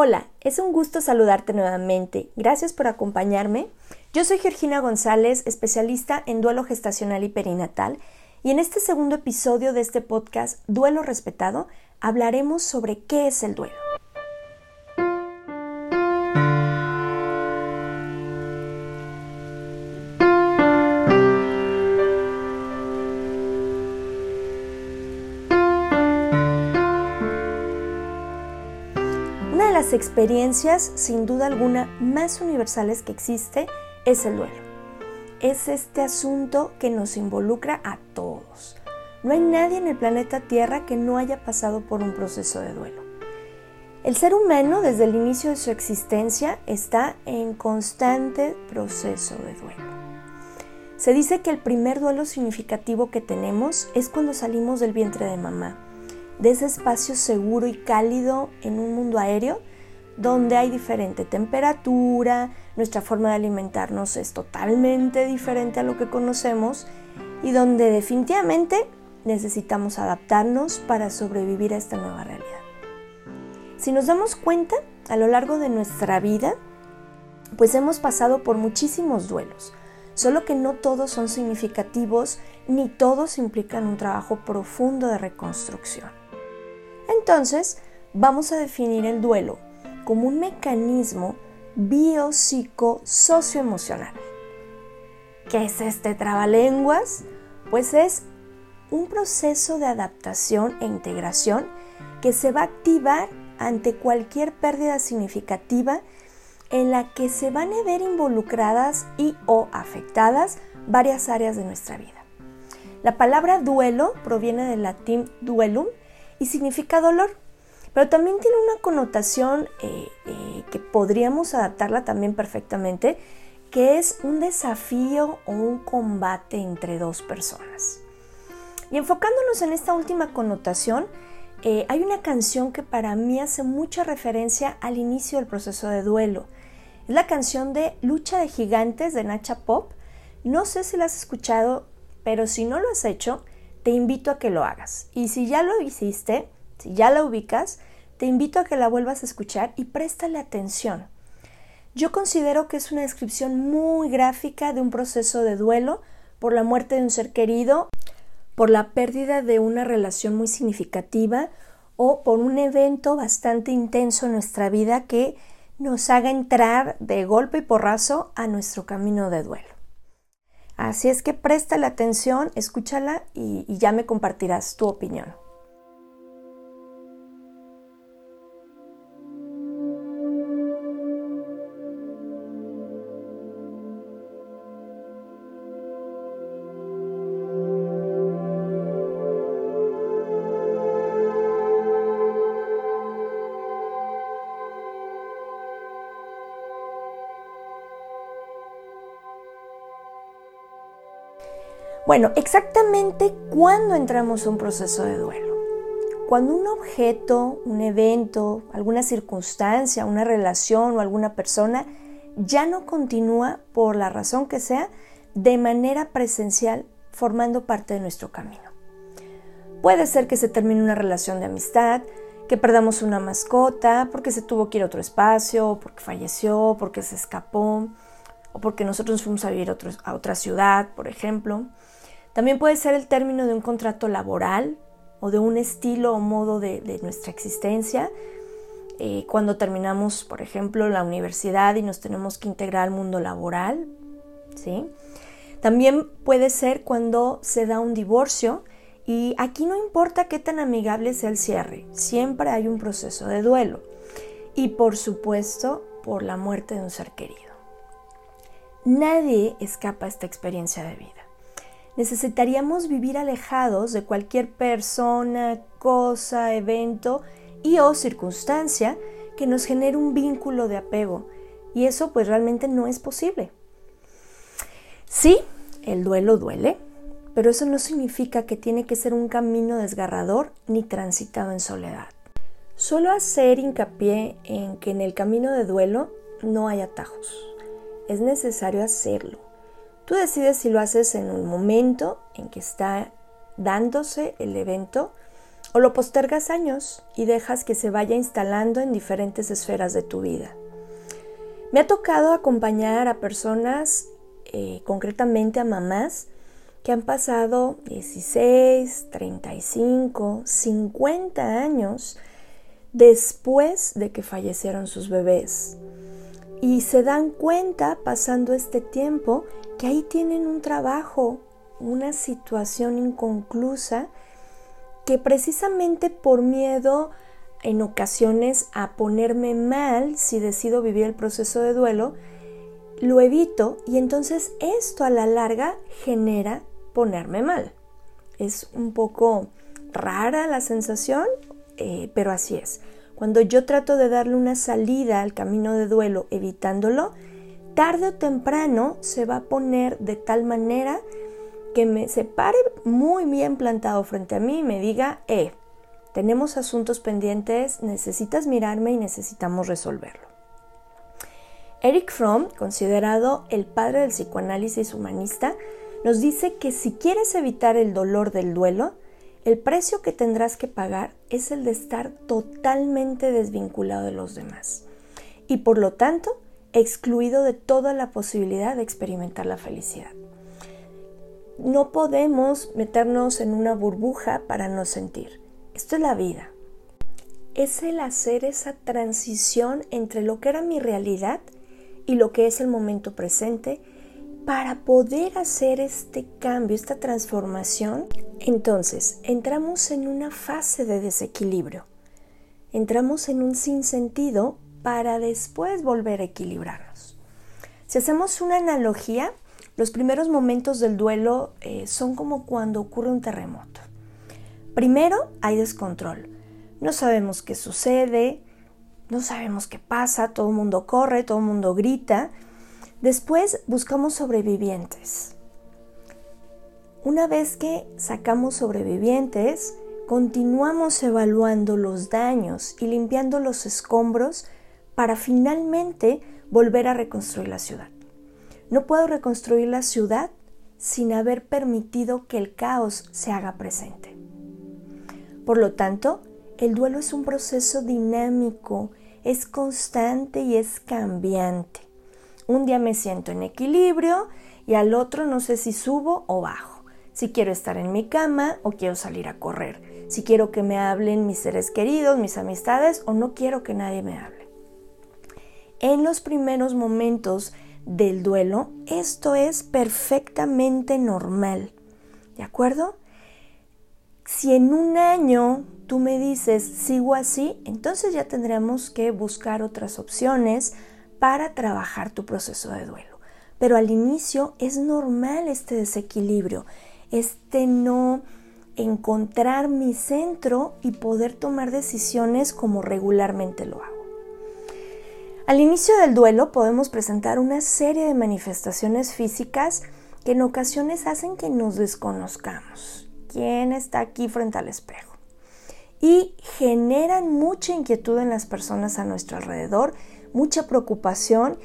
Hola, es un gusto saludarte nuevamente. Gracias por acompañarme. Yo soy Georgina González, especialista en duelo gestacional y perinatal, y en este segundo episodio de este podcast, Duelo Respetado, hablaremos sobre qué es el duelo. Las experiencias, sin duda alguna, más universales que existe es el duelo. Es este asunto que nos involucra a todos. No hay nadie en el planeta Tierra que no haya pasado por un proceso de duelo. El ser humano, desde el inicio de su existencia, está en constante proceso de duelo. Se dice que el primer duelo significativo que tenemos es cuando salimos del vientre de mamá de ese espacio seguro y cálido en un mundo aéreo donde hay diferente temperatura, nuestra forma de alimentarnos es totalmente diferente a lo que conocemos y donde definitivamente necesitamos adaptarnos para sobrevivir a esta nueva realidad. Si nos damos cuenta, a lo largo de nuestra vida, pues hemos pasado por muchísimos duelos, solo que no todos son significativos ni todos implican un trabajo profundo de reconstrucción. Entonces, vamos a definir el duelo como un mecanismo biopsico-socioemocional. ¿Qué es este trabalenguas? Pues es un proceso de adaptación e integración que se va a activar ante cualquier pérdida significativa en la que se van a ver involucradas y o afectadas varias áreas de nuestra vida. La palabra duelo proviene del latín duelum y significa dolor, pero también tiene una connotación eh, eh, que podríamos adaptarla también perfectamente, que es un desafío o un combate entre dos personas. Y enfocándonos en esta última connotación, eh, hay una canción que para mí hace mucha referencia al inicio del proceso de duelo. Es la canción de Lucha de Gigantes de Nacha Pop. No sé si la has escuchado, pero si no lo has hecho, te invito a que lo hagas. Y si ya lo hiciste, si ya la ubicas, te invito a que la vuelvas a escuchar y préstale atención. Yo considero que es una descripción muy gráfica de un proceso de duelo por la muerte de un ser querido, por la pérdida de una relación muy significativa o por un evento bastante intenso en nuestra vida que nos haga entrar de golpe y porrazo a nuestro camino de duelo. Así es que préstale atención, escúchala y ya me compartirás tu opinión. Bueno, exactamente cuándo entramos a un proceso de duelo. cuando un objeto, un evento, alguna circunstancia, una relación o alguna persona ya no continúa por la razón que sea de manera presencial formando parte de nuestro camino. Puede ser que se termine una relación de amistad, que perdamos una mascota, porque se tuvo que ir a otro espacio, porque falleció, porque se escapó, o porque nosotros nos fuimos a vivir a, otra ciudad, por ejemplo. También puede ser el término de un contrato laboral o de un estilo o modo de, nuestra existencia. Eh, cuando terminamos, por ejemplo, la universidad y nos tenemos que integrar al mundo laboral. ¿sí? También puede ser cuando se da un divorcio y aquí no importa qué tan amigable sea el cierre, siempre hay un proceso de duelo. Y por supuesto, por la muerte de un ser querido. Nadie escapa a esta experiencia de vida. Necesitaríamos vivir alejados de cualquier persona, cosa, evento y o circunstancia que nos genere un vínculo de apego. Y eso pues realmente no es posible. Sí, el duelo duele, pero eso no significa que tiene que ser un camino desgarrador ni transitado en soledad. Solo hacer hincapié en que en el camino de duelo no hay atajos. Es necesario hacerlo. Tú decides si lo haces en un momento en que está dándose el evento o lo postergas años y dejas que se vaya instalando en diferentes esferas de tu vida. Me ha tocado acompañar a personas, eh, concretamente a mamás, que han pasado 16, 35, 50 años después de que fallecieron sus bebés. Y se dan cuenta, pasando este tiempo, que ahí tienen un trabajo, una situación inconclusa, que precisamente por miedo en ocasiones a ponerme mal si decido vivir el proceso de duelo, lo evito y entonces esto a la larga genera ponerme mal. Es un poco rara la sensación, eh, pero así es. Cuando yo trato de darle una salida al camino de duelo evitándolo, tarde o temprano se va a poner de tal manera que me se pare muy bien plantado frente a mí y me diga, eh, tenemos asuntos pendientes, necesitas mirarme y necesitamos resolverlo. Eric Fromm, considerado el padre del psicoanálisis humanista, nos dice que si quieres evitar el dolor del duelo, el precio que tendrás que pagar es el de estar totalmente desvinculado de los demás y por lo tanto excluido de toda la posibilidad de experimentar la felicidad. No podemos meternos en una burbuja para no sentir. Esto es la vida. Es el hacer esa transición entre lo que era mi realidad y lo que es el momento presente para poder hacer este cambio, esta transformación, entonces entramos en una fase de desequilibrio. Entramos en un sinsentido para después volver a equilibrarnos. Si hacemos una analogía, los primeros momentos del duelo eh, son como cuando ocurre un terremoto. Primero hay descontrol. No sabemos qué sucede, no sabemos qué pasa, todo el mundo corre, todo el mundo grita Después buscamos sobrevivientes. Una vez que sacamos sobrevivientes, continuamos evaluando los daños y limpiando los escombros para finalmente volver a reconstruir la ciudad. No puedo reconstruir la ciudad sin haber permitido que el caos se haga presente. Por lo tanto, el duelo es un proceso dinámico, es constante y es cambiante. Un día me siento en equilibrio y al otro no sé si subo o bajo. Si quiero estar en mi cama o quiero salir a correr. Si quiero que me hablen mis seres queridos, mis amistades o no quiero que nadie me hable. En los primeros momentos del duelo, esto es perfectamente normal. ¿De acuerdo? Si en un año tú me dices sigo así, entonces ya tendremos que buscar otras opciones, para trabajar tu proceso de duelo. Pero al inicio es normal este desequilibrio, este no encontrar mi centro y poder tomar decisiones como regularmente lo hago. Al inicio del duelo podemos presentar una serie de manifestaciones físicas que en ocasiones hacen que nos desconozcamos. ¿Quién está aquí frente al espejo? y generan mucha inquietud en las personas a nuestro alrededor, mucha preocupación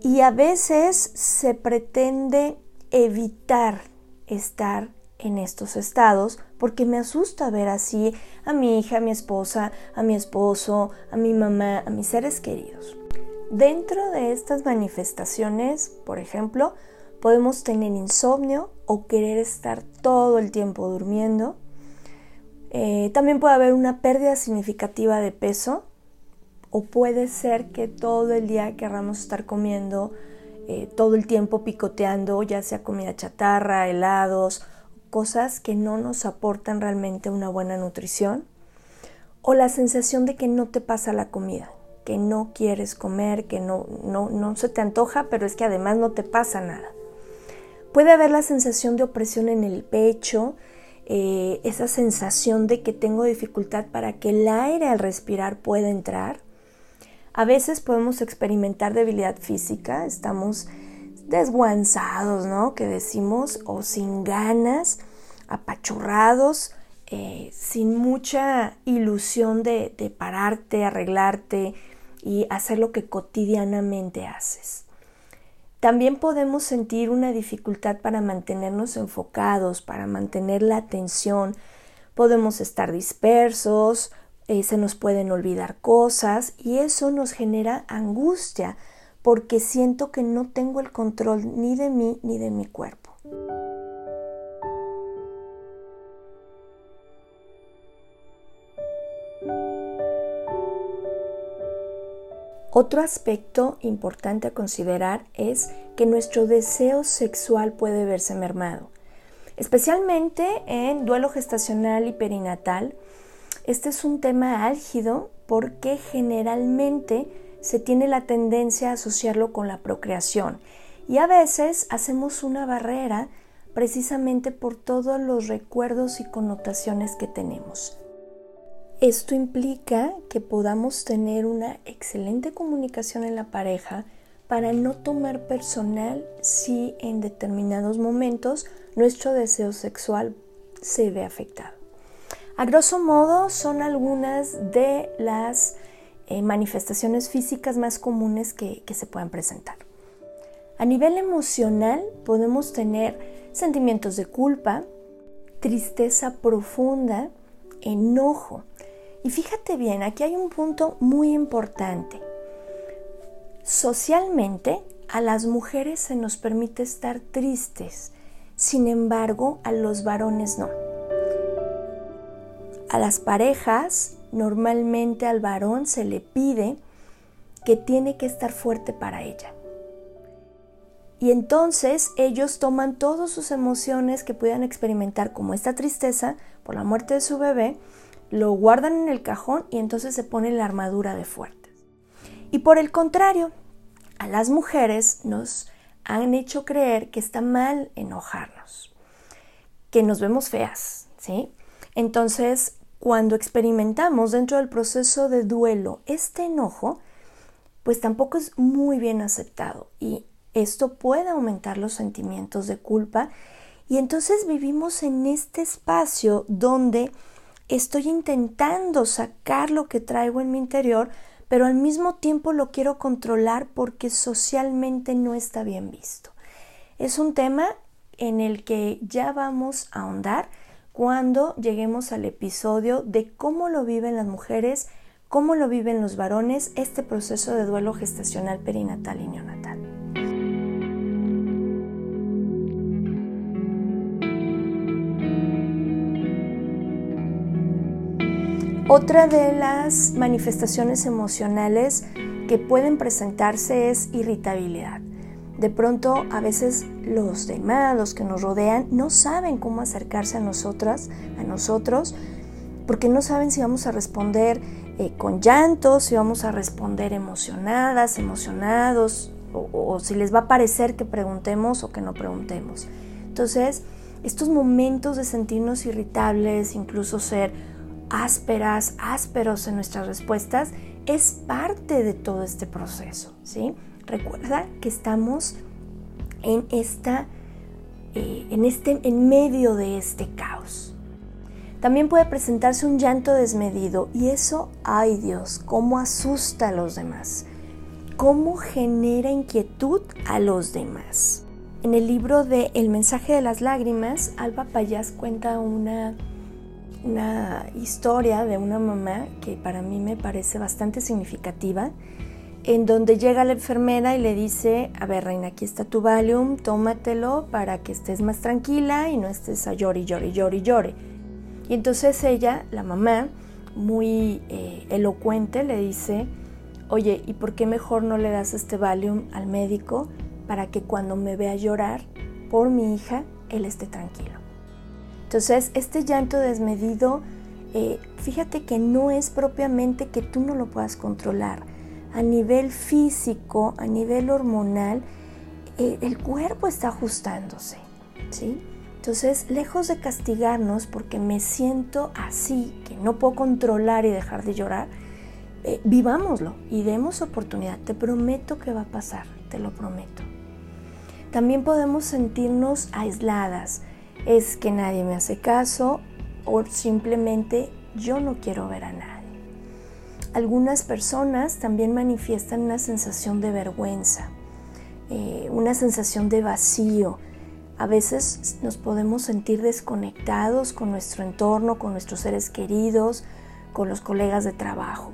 y a veces se pretende evitar estar en estos estados porque me asusta ver así a mi hija, a mi esposa, a mi esposo, a mi mamá, a mis seres queridos. Dentro de estas manifestaciones, por ejemplo, podemos tener insomnio o querer estar todo el tiempo durmiendo. Eh, también puede haber una pérdida significativa de peso o puede ser que todo el día queramos estar comiendo, eh, todo el tiempo picoteando, ya sea comida chatarra, helados, cosas que no nos aportan realmente una buena nutrición. O la sensación de que no te pasa la comida, que no quieres comer, que no, no, no se te antoja, pero es que además no te pasa nada. Puede haber la sensación de opresión en el pecho, eh, esa sensación de que tengo dificultad para que el aire al respirar pueda entrar. A veces podemos experimentar debilidad física, estamos desguanzados, ¿no? Que decimos, o sin ganas, apachurrados, eh, sin mucha ilusión de, de pararte, arreglarte y hacer lo que cotidianamente haces. También podemos sentir una dificultad para mantenernos enfocados, para mantener la atención. Podemos estar dispersos, eh, se nos pueden olvidar cosas y eso nos genera angustia porque siento que no tengo el control ni de mí ni de mi cuerpo. Otro aspecto importante a considerar es que nuestro deseo sexual puede verse mermado, especialmente en duelo gestacional y perinatal. Este es un tema álgido porque generalmente se tiene la tendencia a asociarlo con la procreación y a veces hacemos una barrera precisamente por todos los recuerdos y connotaciones que tenemos. Esto implica que podamos tener una excelente comunicación en la pareja para no tomar personal si en determinados momentos nuestro deseo sexual se ve afectado. A grosso modo son algunas de las eh, manifestaciones físicas más comunes que, que se puedan presentar. A nivel emocional podemos tener sentimientos de culpa, tristeza profunda, enojo, y fíjate bien, aquí hay un punto muy importante. Socialmente, a las mujeres se nos permite estar tristes, sin embargo, a los varones no. A las parejas, normalmente al varón se le pide que tiene que estar fuerte para ella. Y entonces ellos toman todas sus emociones que puedan experimentar, como esta tristeza por la muerte de su bebé, lo guardan en el cajón y entonces se pone la armadura de fuertes. Y por el contrario, a las mujeres nos han hecho creer que está mal enojarnos, que nos vemos feas, ¿sí? Entonces, cuando experimentamos dentro del proceso de duelo este enojo, pues tampoco es muy bien aceptado y esto puede aumentar los sentimientos de culpa y entonces vivimos en este espacio donde estoy intentando sacar lo que traigo en mi interior, pero al mismo tiempo lo quiero controlar porque socialmente no está bien visto. Es un tema en el que ya vamos a ahondar cuando lleguemos al episodio de cómo lo viven las mujeres, cómo lo viven los varones este proceso de duelo gestacional perinatal y neonatal. Otra de las manifestaciones emocionales que pueden presentarse es irritabilidad. De pronto, a veces los demás, los que nos rodean, no saben cómo acercarse a nosotras, a nosotros, porque no saben si vamos a responder eh, con llanto, si vamos a responder emocionadas, emocionados, o, o si les va a parecer que preguntemos o que no preguntemos. Entonces, estos momentos de sentirnos irritables, incluso ser ásperas, ásperos en nuestras respuestas, es parte de todo este proceso, ¿sí? Recuerda que estamos en esta, eh, en este, en medio de este caos. También puede presentarse un llanto desmedido y eso, ay Dios, cómo asusta a los demás, cómo genera inquietud a los demás. En el libro de El mensaje de las lágrimas, Alba Payas cuenta una, una historia de una mamá que para mí me parece bastante significativa, en donde llega la enfermera y le dice, a ver reina, aquí está tu Valium, tómatelo para que estés más tranquila y no estés a llore, llore, llore, llore. Y entonces ella, la mamá, muy eh, elocuente, le dice, oye, ¿y por qué mejor no le das este Valium al médico para que cuando me vea llorar por mi hija, él esté tranquilo? Entonces, este llanto desmedido, eh, fíjate que no es propiamente que tú no lo puedas controlar. A nivel físico, a nivel hormonal, eh, el cuerpo está ajustándose, ¿sí? Entonces, lejos de castigarnos porque me siento así, que no puedo controlar y dejar de llorar, eh, vivámoslo y demos oportunidad. Te prometo que va a pasar, te lo prometo. También podemos sentirnos aisladas. Es que nadie me hace caso o simplemente yo no quiero ver a nadie. Algunas personas también manifiestan una sensación de vergüenza, eh, una sensación de vacío, a veces nos podemos sentir desconectados con nuestro entorno, con nuestros seres queridos, con los colegas de trabajo.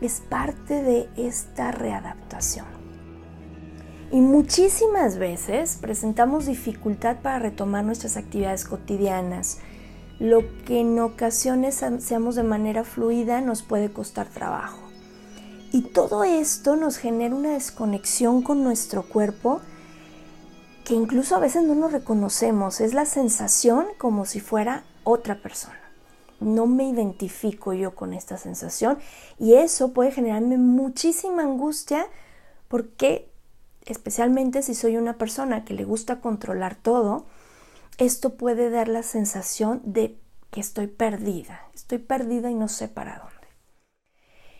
Es parte de esta readaptación. Y muchísimas veces presentamos dificultad para retomar nuestras actividades cotidianas. Lo que en ocasiones hacemos de manera fluida nos puede costar trabajo. Y todo esto nos genera una desconexión con nuestro cuerpo que incluso a veces no nos reconocemos, es la sensación como si fuera otra persona. No me identifico yo con esta sensación y eso puede generarme muchísima angustia porque especialmente si soy una persona que le gusta controlar todo, esto puede dar la sensación de que estoy perdida, estoy perdida y no sé para dónde.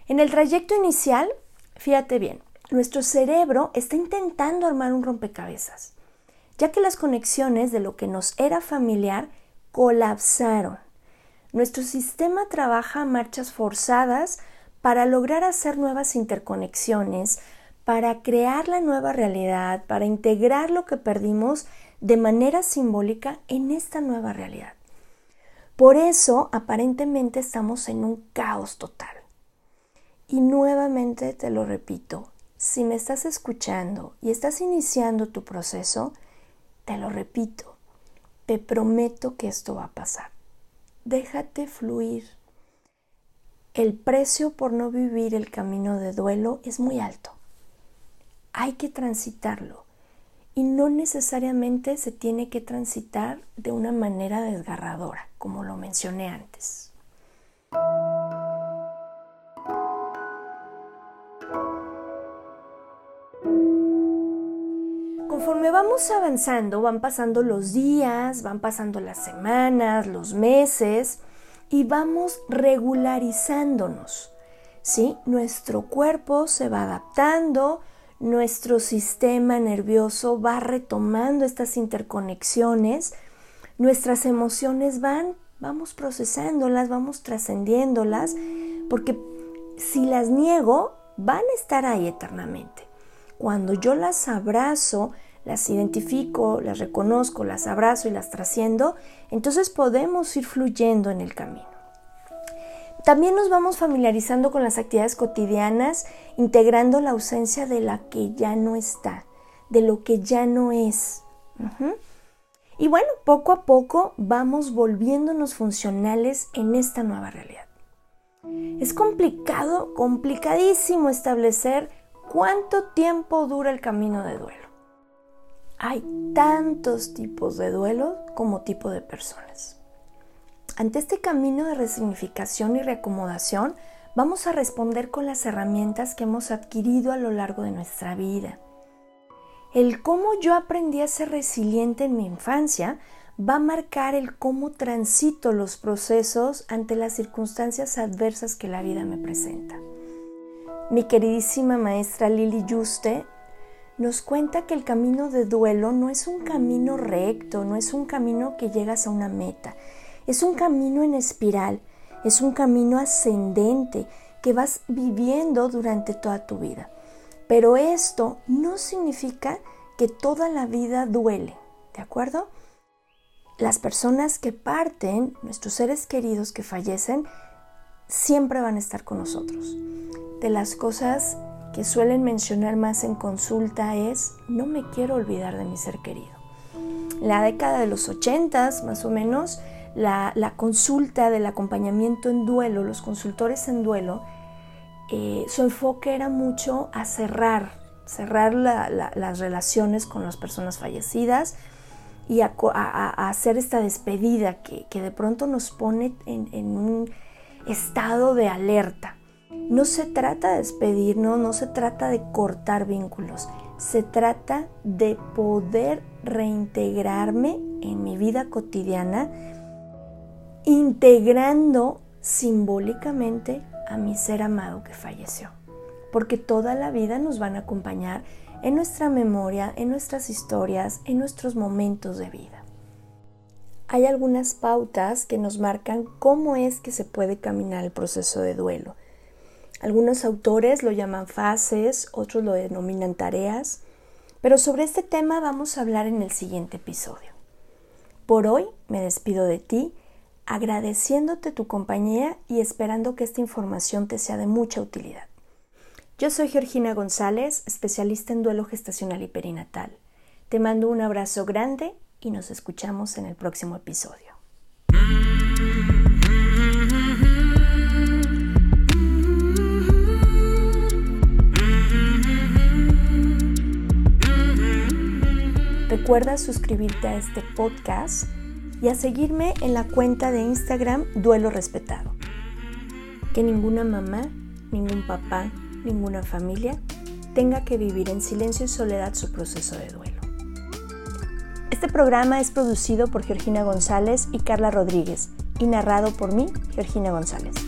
En el trayecto inicial, fíjate bien, nuestro cerebro está intentando armar un rompecabezas ya que las conexiones de lo que nos era familiar colapsaron. Nuestro sistema trabaja a marchas forzadas para lograr hacer nuevas interconexiones, para crear la nueva realidad, para integrar lo que perdimos de manera simbólica en esta nueva realidad. Por eso, aparentemente, estamos en un caos total. Y nuevamente te lo repito, si me estás escuchando y estás iniciando tu proceso, te lo repito, te prometo que esto va a pasar. Déjate fluir. El precio por no vivir el camino de duelo es muy alto. Hay que transitarlo y no necesariamente se tiene que transitar de una manera desgarradora, como lo mencioné antes. conforme vamos avanzando, van pasando los días, van pasando las semanas, los meses y vamos regularizándonos. ¿sí? Nuestro cuerpo se va adaptando, nuestro sistema nervioso va retomando estas interconexiones, nuestras emociones van, vamos procesándolas, vamos trascendiéndolas, porque si las niego, van a estar ahí eternamente. Cuando yo las abrazo, las identifico, las reconozco, las abrazo y las trasciendo, entonces podemos ir fluyendo en el camino. También nos vamos familiarizando con las actividades cotidianas, integrando la ausencia de la que ya no está, de lo que ya no es. Y bueno, poco a poco vamos volviéndonos funcionales en esta nueva realidad. Es complicado, complicadísimo establecer cuánto tiempo dura el camino de duelo. Hay tantos tipos de duelo como tipo de personas. Ante este camino de resignificación y reacomodación, vamos a responder con las herramientas que hemos adquirido a lo largo de nuestra vida. El cómo yo aprendí a ser resiliente en mi infancia va a marcar el cómo transito los procesos ante las circunstancias adversas que la vida me presenta. Mi queridísima maestra Lili Juste nos cuenta que el camino de duelo no es un camino recto, no es un camino que llegas a una meta. Es un camino en espiral, es un camino ascendente que vas viviendo durante toda tu vida. Pero esto no significa que toda la vida duele, ¿de acuerdo? Las personas que parten, nuestros seres queridos que fallecen, siempre van a estar con nosotros. De las cosas que suelen mencionar más en consulta es, no me quiero olvidar de mi ser querido. En la década de los 80, más o menos, la, consulta del acompañamiento en duelo, los consultores en duelo, eh, su enfoque era mucho a cerrar, cerrar las relaciones con las personas fallecidas y a, hacer esta despedida que, de pronto nos pone en un estado de alerta. No se trata de despedirnos, no se trata de cortar vínculos, se trata de poder reintegrarme en mi vida cotidiana, integrando simbólicamente a mi ser amado que falleció. Porque toda la vida nos van a acompañar en nuestra memoria, en nuestras historias, en nuestros momentos de vida. Hay algunas pautas que nos marcan cómo es que se puede caminar el proceso de duelo. Algunos autores lo llaman fases, otros lo denominan tareas, pero sobre este tema vamos a hablar en el siguiente episodio. Por hoy me despido de ti, agradeciéndote tu compañía y esperando que esta información te sea de mucha utilidad. Yo soy Georgina González, especialista en duelo gestacional y perinatal. Te mando un abrazo grande y nos escuchamos en el próximo episodio. Recuerda suscribirte a este podcast y a seguirme en la cuenta de Instagram Duelo Respetado. Que ninguna mamá, ningún papá, ninguna familia tenga que vivir en silencio y soledad su proceso de duelo. Este programa es producido por Georgina González y Carla Rodríguez y narrado por mí, Georgina González.